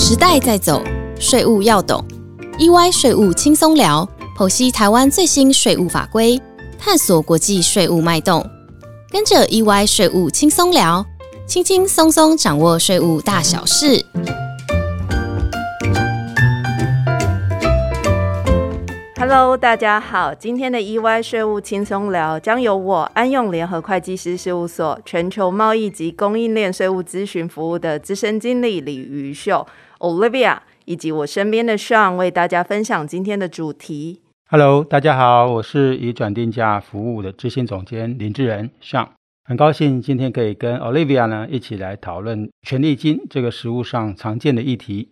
时代在走，税务要懂。EY 税务轻松聊，剖析台湾最新税务法规，探索国际税务脉动。跟着 EY 税务轻松聊，轻轻松松掌握税务大小事。Hello，大家好，今天的 EY 税务轻松聊将由我安永联合会计师事务所全球贸易及供应链税务咨询服务的资深经理李瑜秀 Olivia，以及我身边的 Sean 为大家分享今天的主题。Hello，大家好，我是以转定价服务的执行总监林志仁 Sean，很高兴今天可以跟 Olivia 呢一起来讨论权利金这个实物上常见的议题。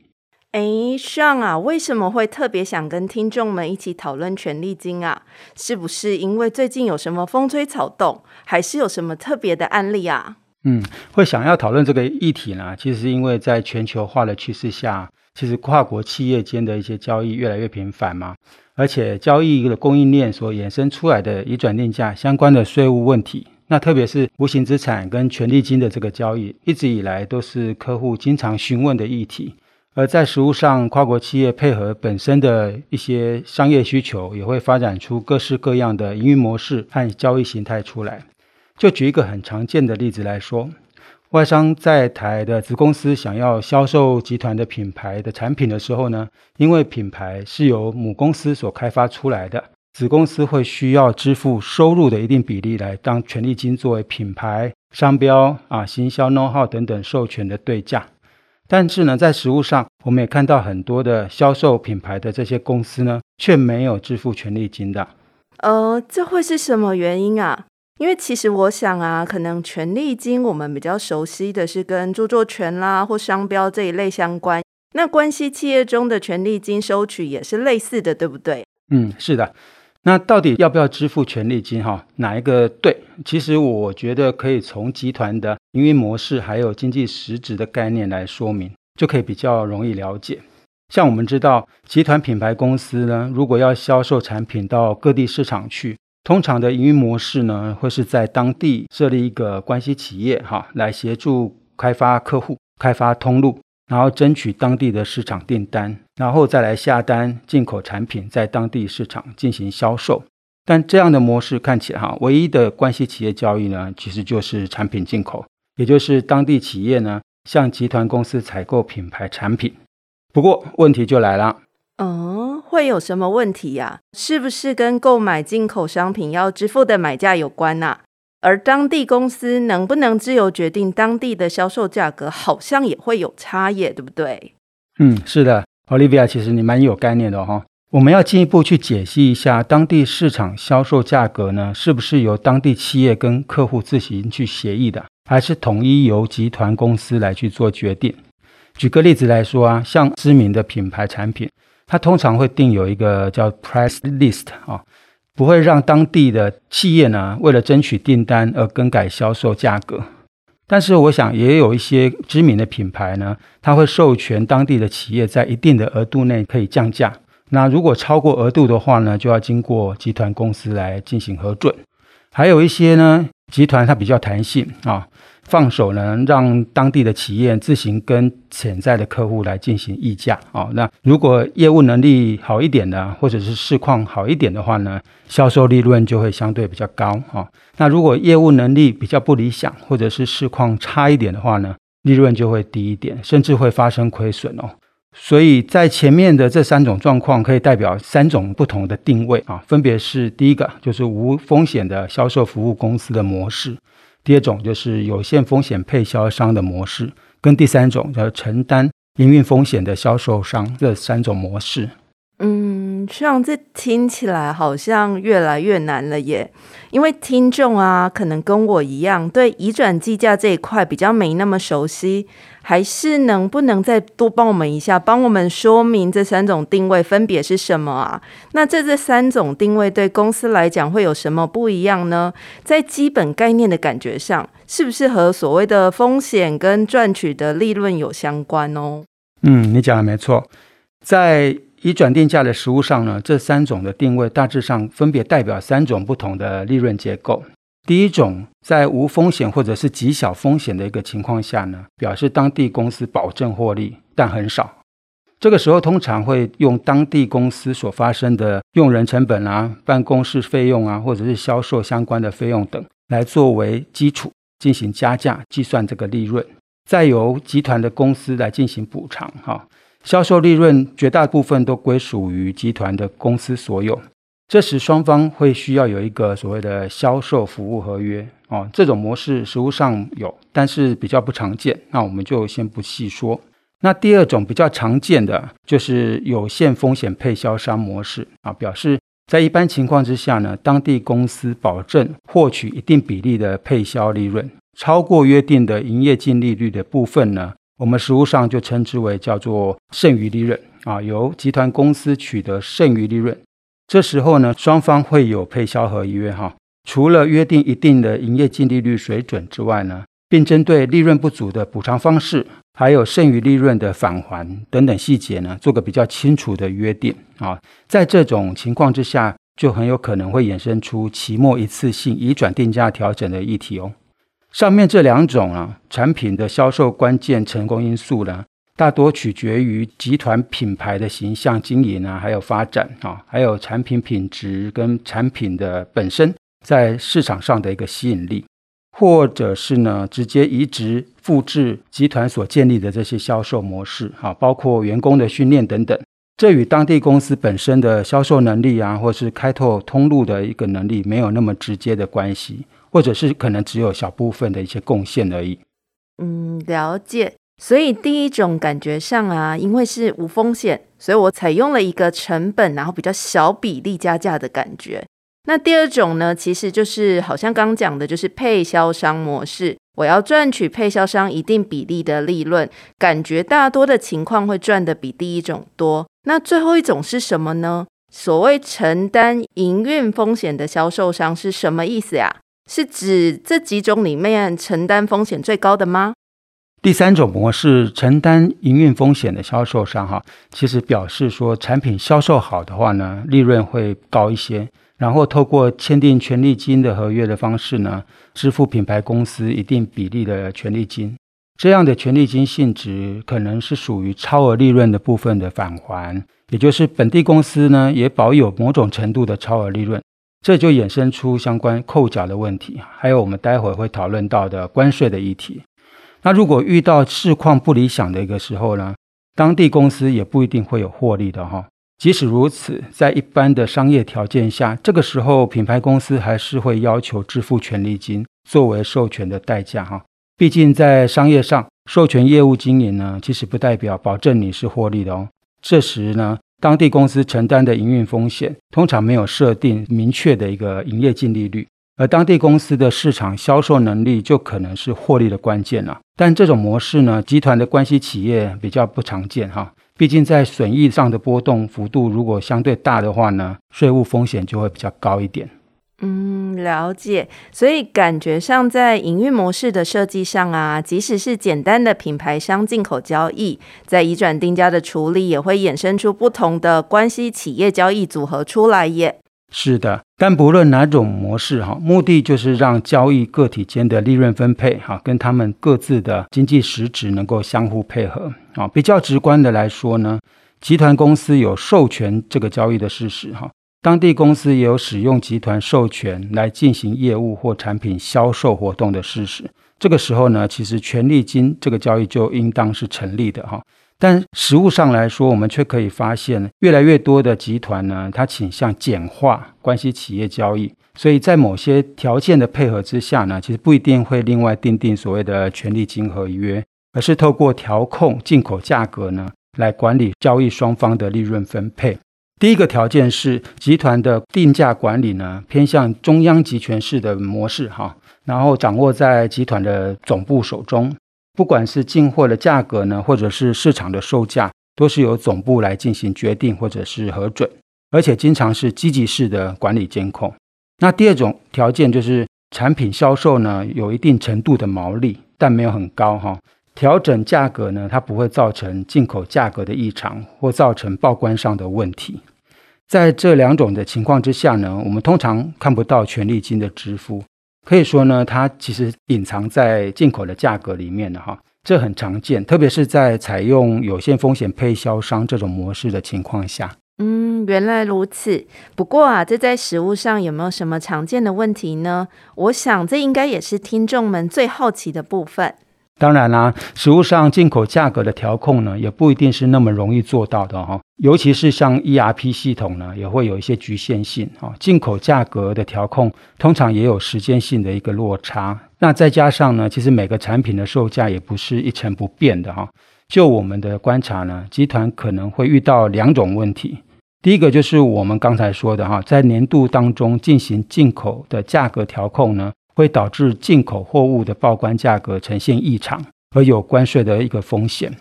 哎，Sean 啊，为什么会特别想跟听众们一起讨论权利金啊？是不是因为最近有什么风吹草动，还是有什么特别的案例啊？嗯，会想要讨论这个议题呢，其实是因为在全球化的趋势下，其实跨国企业间的一些交易越来越频繁嘛，而且交易的供应链所衍生出来的移转定价相关的税务问题，那特别是无形资产跟权利金的这个交易，一直以来都是客户经常询问的议题。而在实务上，跨国企业配合本身的一些商业需求，也会发展出各式各样的营运模式和交易形态出来。就举一个很常见的例子来说，外商在台的子公司想要销售集团的品牌的产品的时候呢，因为品牌是由母公司所开发出来的，子公司会需要支付收入的一定比例来当权利金作为品牌、商标啊、行销 know how 等等授权的对价。但是呢，在实物上，我们也看到很多的销售品牌的这些公司呢，却没有支付权利金的。呃，这会是什么原因啊？因为其实我想啊，可能权利金我们比较熟悉的是跟著作权啦或商标这一类相关。那关系企业中的权利金收取也是类似的，对不对？嗯，是的。那到底要不要支付权利金？哈，哪一个对？其实我觉得可以从集团的营运模式还有经济实质的概念来说明，就可以比较容易了解。像我们知道，集团品牌公司呢，如果要销售产品到各地市场去，通常的营运模式呢，会是在当地设立一个关系企业，哈，来协助开发客户、开发通路。然后争取当地的市场订单，然后再来下单进口产品，在当地市场进行销售。但这样的模式看起来哈，唯一的关系企业交易呢，其实就是产品进口，也就是当地企业呢向集团公司采购品牌产品。不过问题就来了，嗯，会有什么问题呀、是不是跟购买进口商品要支付的买价有关呐、而当地公司能不能自由决定当地的销售价格，好像也会有差异，对不对？嗯，是的，Olivia，其实你蛮有概念的哈、我们要进一步去解析一下当地市场销售价格呢，是不是由当地企业跟客户自行去协议的，还是统一由集团公司来去做决定？举个例子来说啊，像知名的品牌产品，它通常会定有一个叫 price list 啊、不会让当地的企业呢，为了争取订单而更改销售价格。但是，我想也有一些知名的品牌呢，它会授权当地的企业在一定的额度内可以降价。那如果超过额度的话呢，就要经过集团公司来进行核准。还有一些呢，集团它比较弹性啊，放手呢，让当地的企业自行跟潜在的客户来进行议价啊。那如果业务能力好一点的，或者是市况好一点的话呢，销售利润就会相对比较高啊。那如果业务能力比较不理想，或者是市况差一点的话呢，利润就会低一点，甚至会发生亏损哦。所以在前面的这三种状况，可以代表三种不同的定位啊，分别是第一个就是无风险的销售服务公司的模式，第二种就是有限风险配销商的模式，跟第三种叫承担营运风险的销售商这三种模式。嗯，这样这听起来好像越来越难了耶。因为听众啊，可能跟我一样，对移转计价这一块比较没那么熟悉，还是能不能再多帮我们一下，帮我们说明这三种定位分别是什么啊？那这这三种定位对公司来讲会有什么不一样呢？在基本概念的感觉上，是不是和所谓的风险跟赚取的利润有相关哦？嗯，你讲的没错，在移转定价的实务上呢，这三种的定位大致上分别代表三种不同的利润结构。第一种，在无风险或者是极小风险的一个情况下呢，表示当地公司保证获利，但很少。这个时候通常会用当地公司所发生的用人成本啊、办公室费用啊，或者是销售相关的费用等来作为基础进行加价计算这个利润，再由集团的公司来进行补偿。哈，销售利润绝大部分都归属于集团的公司所有。这时双方会需要有一个所谓的销售服务合约哦，这种模式实务上有，但是比较不常见。那我们就先不细说。那第二种比较常见的就是有限风险配销商模式啊，表示在一般情况之下呢，当地公司保证获取一定比例的配销利润，超过约定的营业净利率的部分呢，我们实务上就称之为叫做剩余利润啊，由集团公司取得剩余利润，这时候呢，双方会有配销合约哈，除了约定一定的营业净利率水准之外呢，并针对利润不足的补偿方式。还有剩余利润的返还等等细节呢，做个比较清楚的约定啊。在这种情况之下，就很有可能会衍生出期末一次性移转定价调整的议题哦。上面这两种啊，产品的销售关键成功因素呢，大多取决于集团品牌的形象经营啊，还有发展啊，还有产品品质跟产品的本身在市场上的一个吸引力。或者是呢，直接移植复制集团所建立的这些销售模式，哈，包括员工的训练等等，这与当地公司本身的销售能力啊，或是开拓通路的一个能力没有那么直接的关系，或者是可能只有小部分的一些贡献而已。嗯，了解。所以第一种感觉上啊，因为是无风险，所以我采用了一个成本然后比较小比例加价的感觉。那第二种呢，其实就是好像刚讲的，就是配销商模式。我要赚取配销商一定比例的利润，感觉大多的情况会赚的比第一种多。那最后一种是什么呢？所谓承担营运风险的销售商是什么意思呀？是指这几种里面承担风险最高的吗？第三种模式，承担营运风险的销售商，哈，其实表示说产品销售好的话呢，利润会高一些。然后透过签订权利金的合约的方式呢，支付品牌公司一定比例的权利金。这样的权利金性质可能是属于超额利润的部分的返还，也就是本地公司呢也保有某种程度的超额利润，这就衍生出相关扣缴的问题，还有我们待会会讨论到的关税的议题。那如果遇到市况不理想的一个时候呢，当地公司也不一定会有获利的哈。即使如此，在一般的商业条件下，这个时候品牌公司还是会要求支付权利金作为授权的代价哈。毕竟在商业上，授权业务经营呢，其实不代表保证你是获利的哦。这时呢，当地公司承担的营运风险通常没有设定明确的一个营业净利率，而当地公司的市场销售能力就可能是获利的关键了。但这种模式呢，集团的关系企业比较不常见哈。毕竟，在损益上的波动幅度如果相对大的话呢，税务风险就会比较高一点。嗯，了解。所以感觉上，在营运模式的设计上啊，即使是简单的品牌商进口交易，在移转定价的处理，也会衍生出不同的关系企业交易组合出来耶。是的，但不论哪种模式哈，目的就是让交易个体间的利润分配哈，跟他们各自的经济实质能够相互配合啊。比较直观的来说呢，集团公司有授权这个交易的事实哈，当地公司也有使用集团授权来进行业务或产品销售活动的事实。这个时候呢，其实权利金这个交易就应当是成立的哈。但实物上来说，我们却可以发现，越来越多的集团呢，它倾向简化关系企业交易，所以在某些条件的配合之下呢，其实不一定会另外订定所谓的权利金合约，而是透过调控进口价格呢，来管理交易双方的利润分配。第一个条件是，集团的定价管理呢，偏向中央集权式的模式哈，然后掌握在集团的总部手中。不管是进货的价格呢，或者是市场的售价，都是由总部来进行决定或者是核准，而且经常是积极式的管理监控。那第二种条件就是产品销售呢有一定程度的毛利，但没有很高哈。调整价格呢，它不会造成进口价格的异常或造成报关上的问题。在这两种的情况之下呢，我们通常看不到权利金的支付。可以说呢，它其实隐藏在进口的价格里面的哈，这很常见，特别是在采用有限风险配销商这种模式的情况下。嗯，原来如此。不过啊，这在食物上有没有什么常见的问题呢？我想这应该也是听众们最好奇的部分。当然啦，实物上进口价格的调控呢，也不一定是那么容易做到的哈。尤其是像 ERP 系统呢，也会有一些局限性哈。进口价格的调控通常也有时间性的一个落差。那再加上呢，其实每个产品的售价也不是一成不变的哈。就我们的观察呢，集团可能会遇到两种问题。第一个就是我们刚才说的哈，在年度当中进行进口的价格调控呢。会导致进口货物的报关价格呈现异常，而有关税的一个风险。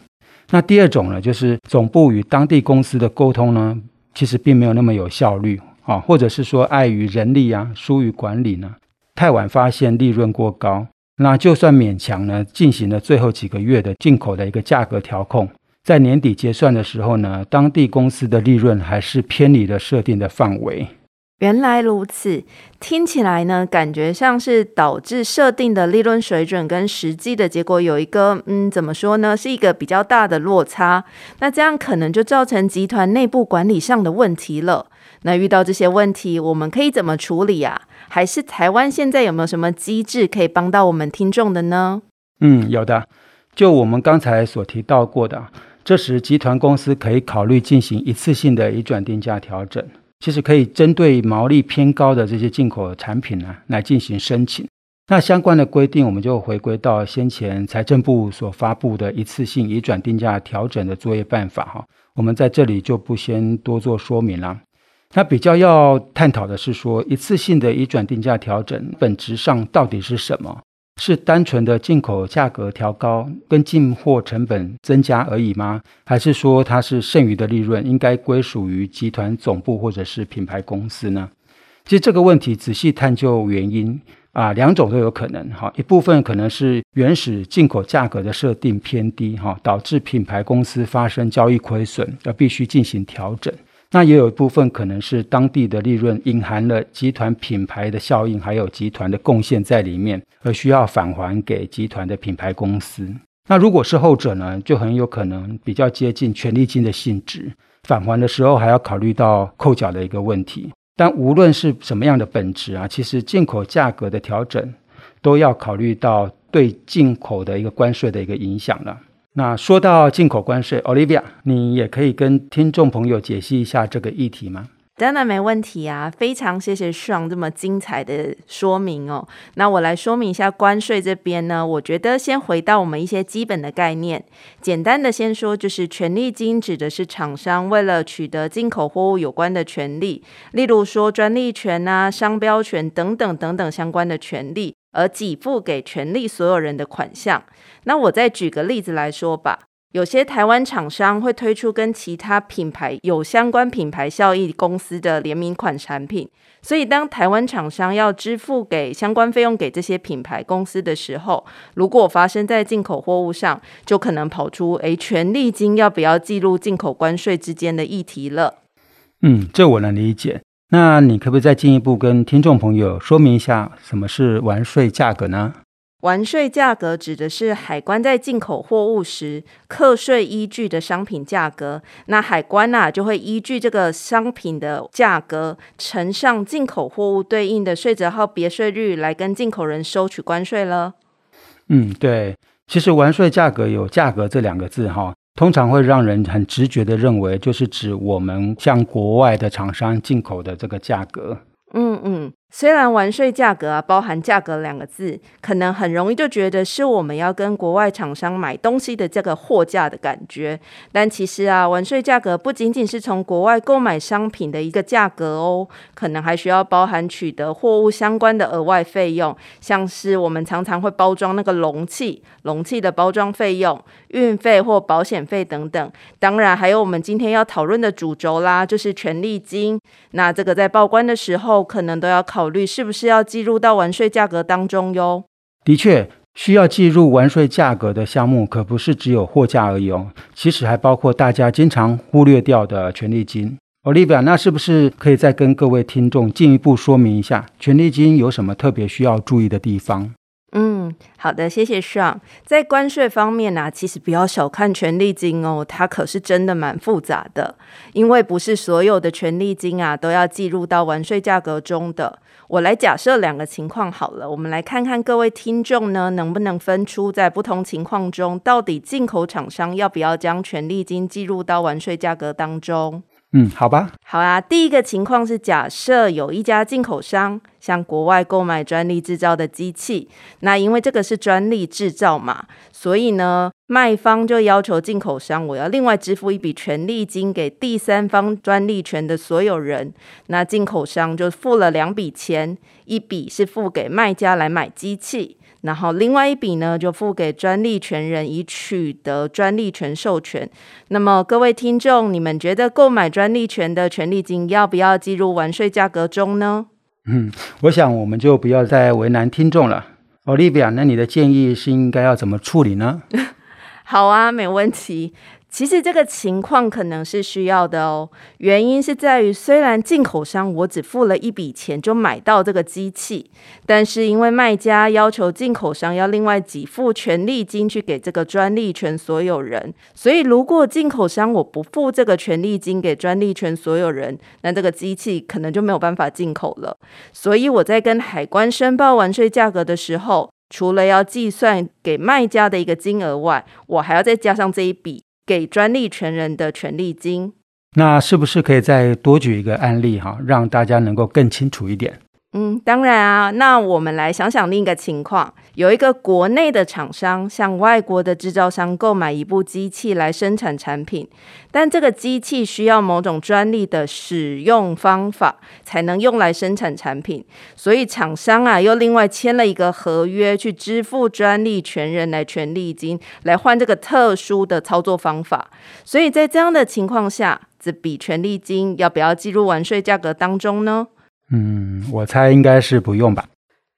那第二种呢，就是总部与当地公司的沟通呢，其实并没有那么有效率啊，或者是说碍于人力啊，疏于管理呢，太晚发现利润过高。那就算勉强呢，进行了最后几个月的进口的一个价格调控，在年底结算的时候呢，当地公司的利润还是偏离了设定的范围。原来如此，听起来呢，感觉像是导致设定的利润水准跟实际的结果有一个，嗯，怎么说呢，是一个比较大的落差。那这样可能就造成集团内部管理上的问题了。那遇到这些问题，我们可以怎么处理啊？还是台湾现在有没有什么机制可以帮到我们听众的呢？嗯，有的。就我们刚才所提到过的，这时集团公司可以考虑进行一次性的移转定价调整。其实可以针对毛利偏高的这些进口产品呢，来进行申请。那相关的规定，我们就回归到先前财政部所发布的一次性移转定价调整的作业办法哈。我们在这里就不先多做说明了。那比较要探讨的是说，一次性的移转定价调整本质上到底是什么？是单纯的进口价格调高跟进货成本增加而已吗？还是说它是剩余的利润应该归属于集团总部或者是品牌公司呢？其实这个问题仔细探究原因啊，两种都有可能哈。一部分可能是原始进口价格的设定偏低哈，导致品牌公司发生交易亏损，而必须进行调整。那也有一部分可能是当地的利润隐含了集团品牌的效应，还有集团的贡献在里面，而需要返还给集团的品牌公司。那如果是后者呢，就很有可能比较接近权利金的性质，返还的时候还要考虑到扣缴的一个问题。但无论是什么样的本质啊，其实进口价格的调整都要考虑到对进口的一个关税的一个影响了。那说到进口关税，Olivia，你也可以跟听众朋友解析一下这个议题吗？当然没问题啊，非常谢谢爽这么精彩的说明哦。那我来说明一下关税这边呢，我觉得先回到我们一些基本的概念，简单的先说，就是权利金指的是厂商为了取得进口货物有关的权利，例如说专利权啊、商标权等等等等相关的权利。而给付给权利所有人的款项。那我再举个例子来说吧，有些台湾厂商会推出跟其他品牌有相关品牌效益公司的联名款产品，所以当台湾厂商要支付给相关费用给这些品牌公司的时候，如果发生在进口货物上，就可能跑出诶权利金要不要记录进口关税之间的议题了。嗯，这我能理解。那你可不可以再进一步跟听众朋友说明一下，什么是完税价格呢？完税价格指的是海关在进口货物时课税依据的商品价格。那海关呐就会依据这个商品的价格乘上进口货物对应的税则号别税率来跟进口人收取关税了。嗯，对，其实完税价格有价格这两个字哈。通常会让人很直觉的认为，就是指我们向国外的厂商进口的这个价格。嗯嗯。虽然完税价格啊包含价格两个字，可能很容易就觉得是我们要跟国外厂商买东西的这个货架的感觉，但其实啊，完税价格不仅仅是从国外购买商品的一个价格哦，可能还需要包含取得货物相关的额外费用，像是我们常常会包装那个容器，容器的包装费用、运费或保险费等等。当然还有我们今天要讨论的主轴啦，就是权利金。那这个在报关的时候，可能都要考。考虑是不是要计入到完税价格当中哟？的确，需要计入完税价格的项目可不是只有货价而已哦，其实还包括大家经常忽略掉的权利金。Olivia，那是不是可以再跟各位听众进一步说明一下，权利金有什么特别需要注意的地方？嗯。嗯，好的，谢谢爽。在关税方面呢，其实不要小看权利金哦，它可是真的蛮复杂的，因为不是所有的权利金啊都要计入到完税价格中的。我来假设两个情况好了，我们来看看各位听众呢能不能分出在不同情况中，到底进口厂商要不要将权利金计入到完税价格当中。嗯，好吧。好啊，第一个情况是假设有一家进口商向国外购买专利制造的机器，那因为这个是专利制造嘛，所以呢，卖方就要求进口商我要另外支付一笔权利金给第三方专利权的所有人。那进口商就付了两笔钱，一笔是付给卖家来买机器。然后另外一笔呢，就付给专利权人以取得专利权授权。那么各位听众，你们觉得购买专利权的权利金要不要计入完税价格中呢？嗯，我想我们就不要再为难听众了。Olivia，那你的建议是应该要怎么处理呢？好啊，没问题。其实这个情况可能是需要的哦，原因是在于，虽然进口商我只付了一笔钱就买到这个机器，但是因为卖家要求进口商要另外给付权利金去给这个专利权所有人，所以如果进口商我不付这个权利金给专利权所有人，那这个机器可能就没有办法进口了。所以我在跟海关申报完税价格的时候，除了要计算给卖家的一个金额外，我还要再加上这一笔。给专利权人的权利金，那是不是可以再多举一个案例哈，让大家能够更清楚一点？嗯，当然啊。那我们来想想另一个情况：有一个国内的厂商向外国的制造商购买一部机器来生产产品，但这个机器需要某种专利的使用方法才能用来生产产品，所以厂商啊又另外签了一个合约去支付专利权人来权利金，来换这个特殊的操作方法。所以在这样的情况下，这笔权利金要不要计入完税价格当中呢？嗯，我猜应该是不用吧。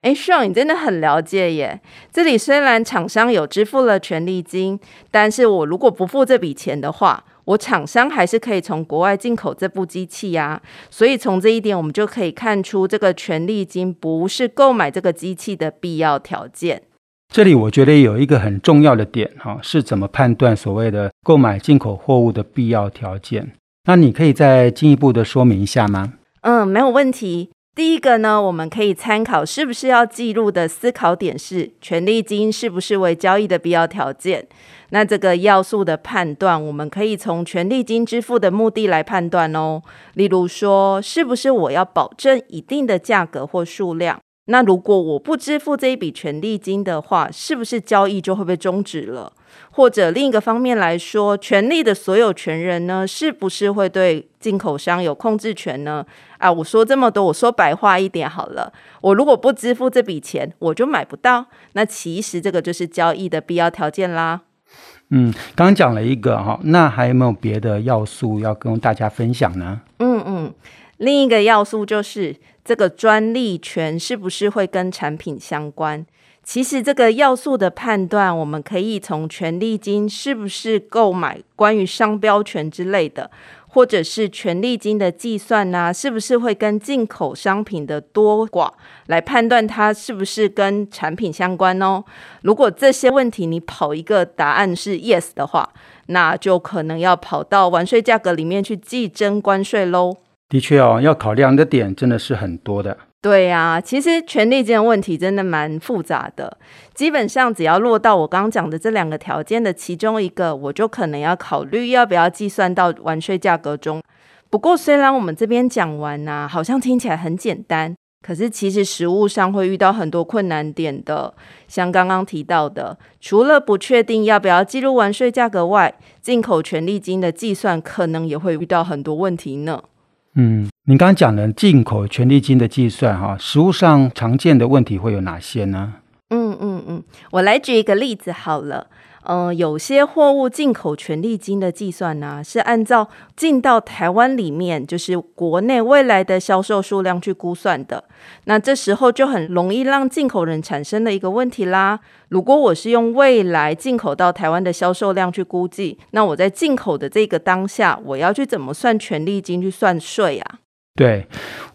哎，Sean，你真的很了解耶。这里虽然厂商有支付了权利金，但是我如果不付这笔钱的话，我厂商还是可以从国外进口这部机器呀。所以从这一点，我们就可以看出，这个权利金不是购买这个机器的必要条件。这里我觉得有一个很重要的点哈，是怎么判断所谓的购买进口货物的必要条件？那你可以再进一步的说明一下吗？嗯，没有问题。第一个呢，我们可以参考是不是要记录的思考点是权利金是不是为交易的必要条件。那这个要素的判断，我们可以从权利金支付的目的来判断哦。例如说，是不是我要保证一定的价格或数量？那如果我不支付这一笔权利金的话，是不是交易就会被终止了？或者另一个方面来说，权利的所有权人呢，是不是会对进口商有控制权呢？啊，我说这么多，我说白话一点好了，我如果不支付这笔钱，我就买不到。那其实这个就是交易的必要条件啦。嗯，刚讲了一个哈，那还有没有别的要素要跟大家分享呢？嗯嗯，另一个要素就是这个专利权是不是会跟产品相关？其实这个要素的判断，我们可以从权利金是不是购买关于商标权之类的，或者是权利金的计算呢，是不是会跟进口商品的多寡来判断它是不是跟产品相关哦。如果这些问题你跑一个答案是 yes 的话，那就可能要跑到完税价格里面去计征关税喽。的确哦，要考量的点真的是很多的。对呀，其实权利金的问题真的蛮复杂的。基本上只要落到我刚刚讲的这两个条件的其中一个，我就可能要考虑要不要计算到完税价格中。不过虽然我们这边讲完呐，好像听起来很简单，可是其实实物上会遇到很多困难点的。像刚刚提到的，除了不确定要不要记录完税价格外，进口权利金的计算可能也会遇到很多问题呢。嗯，你刚刚讲的进口权利金的计算，哈，实物上常见的问题会有哪些呢？嗯嗯嗯，我来举一个例子好了。嗯，有些货物进口权利金的计算呢，是按照进到台湾里面，就是国内未来的销售数量去估算的。那这时候就很容易让进口人产生的一个问题啦。如果我是用未来进口到台湾的销售量去估计，那我在进口的这个当下，我要去怎么算权利金去算税啊？对，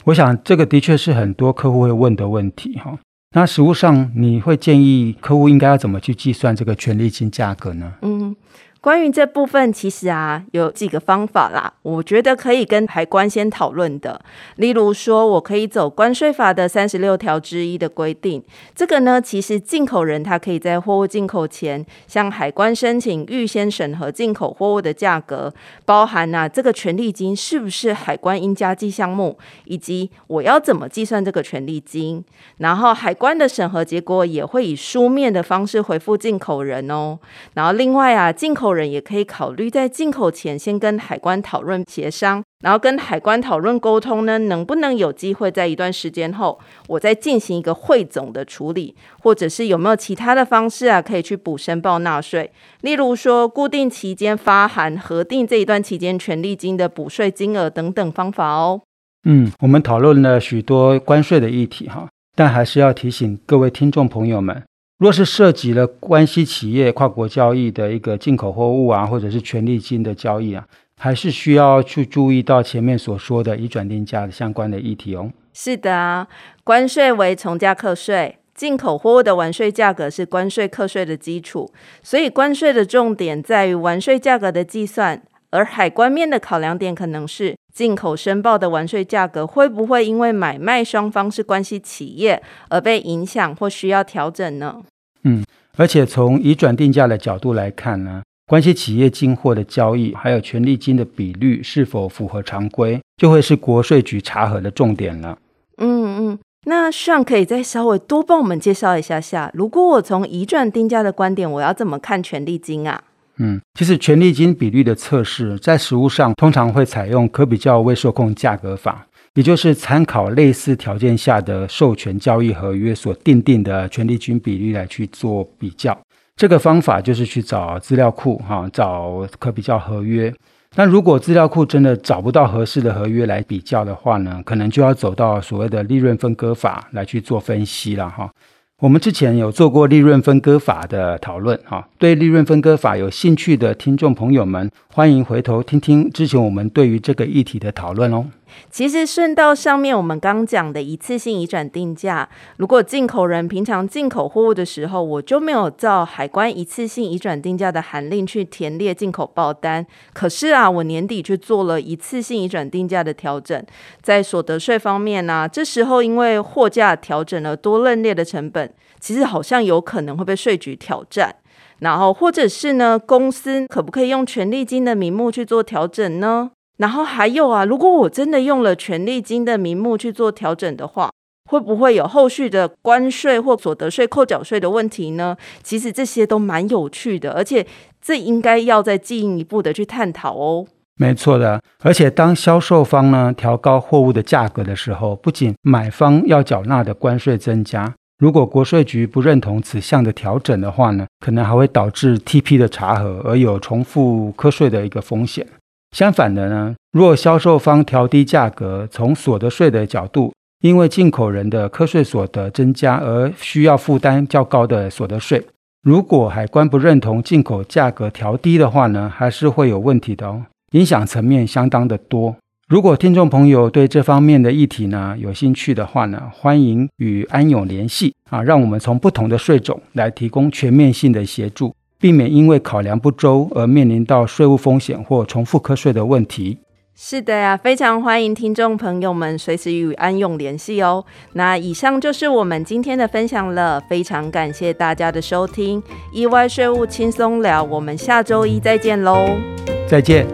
我想这个的确是很多客户会问的问题哈。那实物上你会建议客户应该要怎么去计算这个权利金价格呢？嗯。关于这部分，其实啊有几个方法啦，我觉得可以跟海关先讨论的。例如说，我可以走关税法的三十六条之一的规定，这个呢，其实进口人他可以在货物进口前向海关申请预先审核进口货物的价格，包含啊这个权利金是不是海关应加计项目，以及我要怎么计算这个权利金。然后海关的审核结果也会以书面的方式回复进口人哦。然后另外啊，进口人也可以考虑在进口前先跟海关讨论协商，然后跟海关讨论沟通呢，能不能有机会在一段时间后，我再进行一个汇总的处理，或者是有没有其他的方式啊，可以去补申报纳税，例如说固定期间发函核定这一段期间权利金的补税金额等等方法哦。嗯，我们讨论了许多关税的议题哈，但还是要提醒各位听众朋友们。若是涉及了关系企业跨国交易的一个进口货物啊，或者是权利金的交易啊，还是需要去注意到前面所说的移转定价的相关的议题哦。是的啊，关税为从价课税，进口货物的完税价格是关税课税的基础，所以关税的重点在于完税价格的计算。而海关面的考量点可能是进口申报的完税价格会不会因为买卖双方是关系企业而被影响或需要调整呢？嗯，而且从移转定价的角度来看呢，关系企业进货的交易还有权利金的比率是否符合常规，就会是国税局查核的重点了。嗯嗯，那上可以再稍微多帮我们介绍一下下，如果我从移转定价的观点，我要怎么看权利金啊？嗯，其实权利金比率的测试在实物上通常会采用可比较未受控价格法。也就是参考类似条件下的授权交易合约所定定的权利金比率来去做比较，这个方法就是去找资料库哈，找可比较合约。那如果资料库真的找不到合适的合约来比较的话呢，可能就要走到所谓的利润分割法来去做分析了哈。我们之前有做过利润分割法的讨论，哈，对利润分割法有兴趣的听众朋友们，欢迎回头听听之前我们对于这个议题的讨论哦。其实顺道上面我们刚讲的一次性移转定价，如果进口人平常进口货物的时候，我就没有照海关一次性移转定价的函令去填列进口报单，可是啊，我年底去做了一次性移转定价的调整，在所得税方面呢，这时候因为货价调整了多认列的成本。其实好像有可能会被税局挑战，然后或者是呢，公司可不可以用权利金的名目去做调整呢？然后还有啊，如果我真的用了权利金的名目去做调整的话，会不会有后续的关税或所得税扣缴税的问题呢？其实这些都蛮有趣的，而且这应该要再进一步的去探讨哦。没错的，而且当销售方呢调高货物的价格的时候，不仅买方要缴纳的关税增加。如果国税局不认同此项的调整的话呢，可能还会导致 TP 的查核而有重复课税的一个风险。相反的呢，若销售方调低价格，从所得税的角度，因为进口人的课税所得增加而需要负担较高的所得税。如果海关不认同进口价格调低的话呢，还是会有问题的哦，影响层面相当的多。如果听众朋友对这方面的议题呢有兴趣的话呢，欢迎与安永联系啊，让我们从不同的税种来提供全面性的协助，避免因为考量不周而面临到税务风险或重复课税的问题。是的呀，非常欢迎听众朋友们随时与安永联系哦。那以上就是我们今天的分享了，非常感谢大家的收听，意外税务轻松聊，我们下周一再见喽，再见。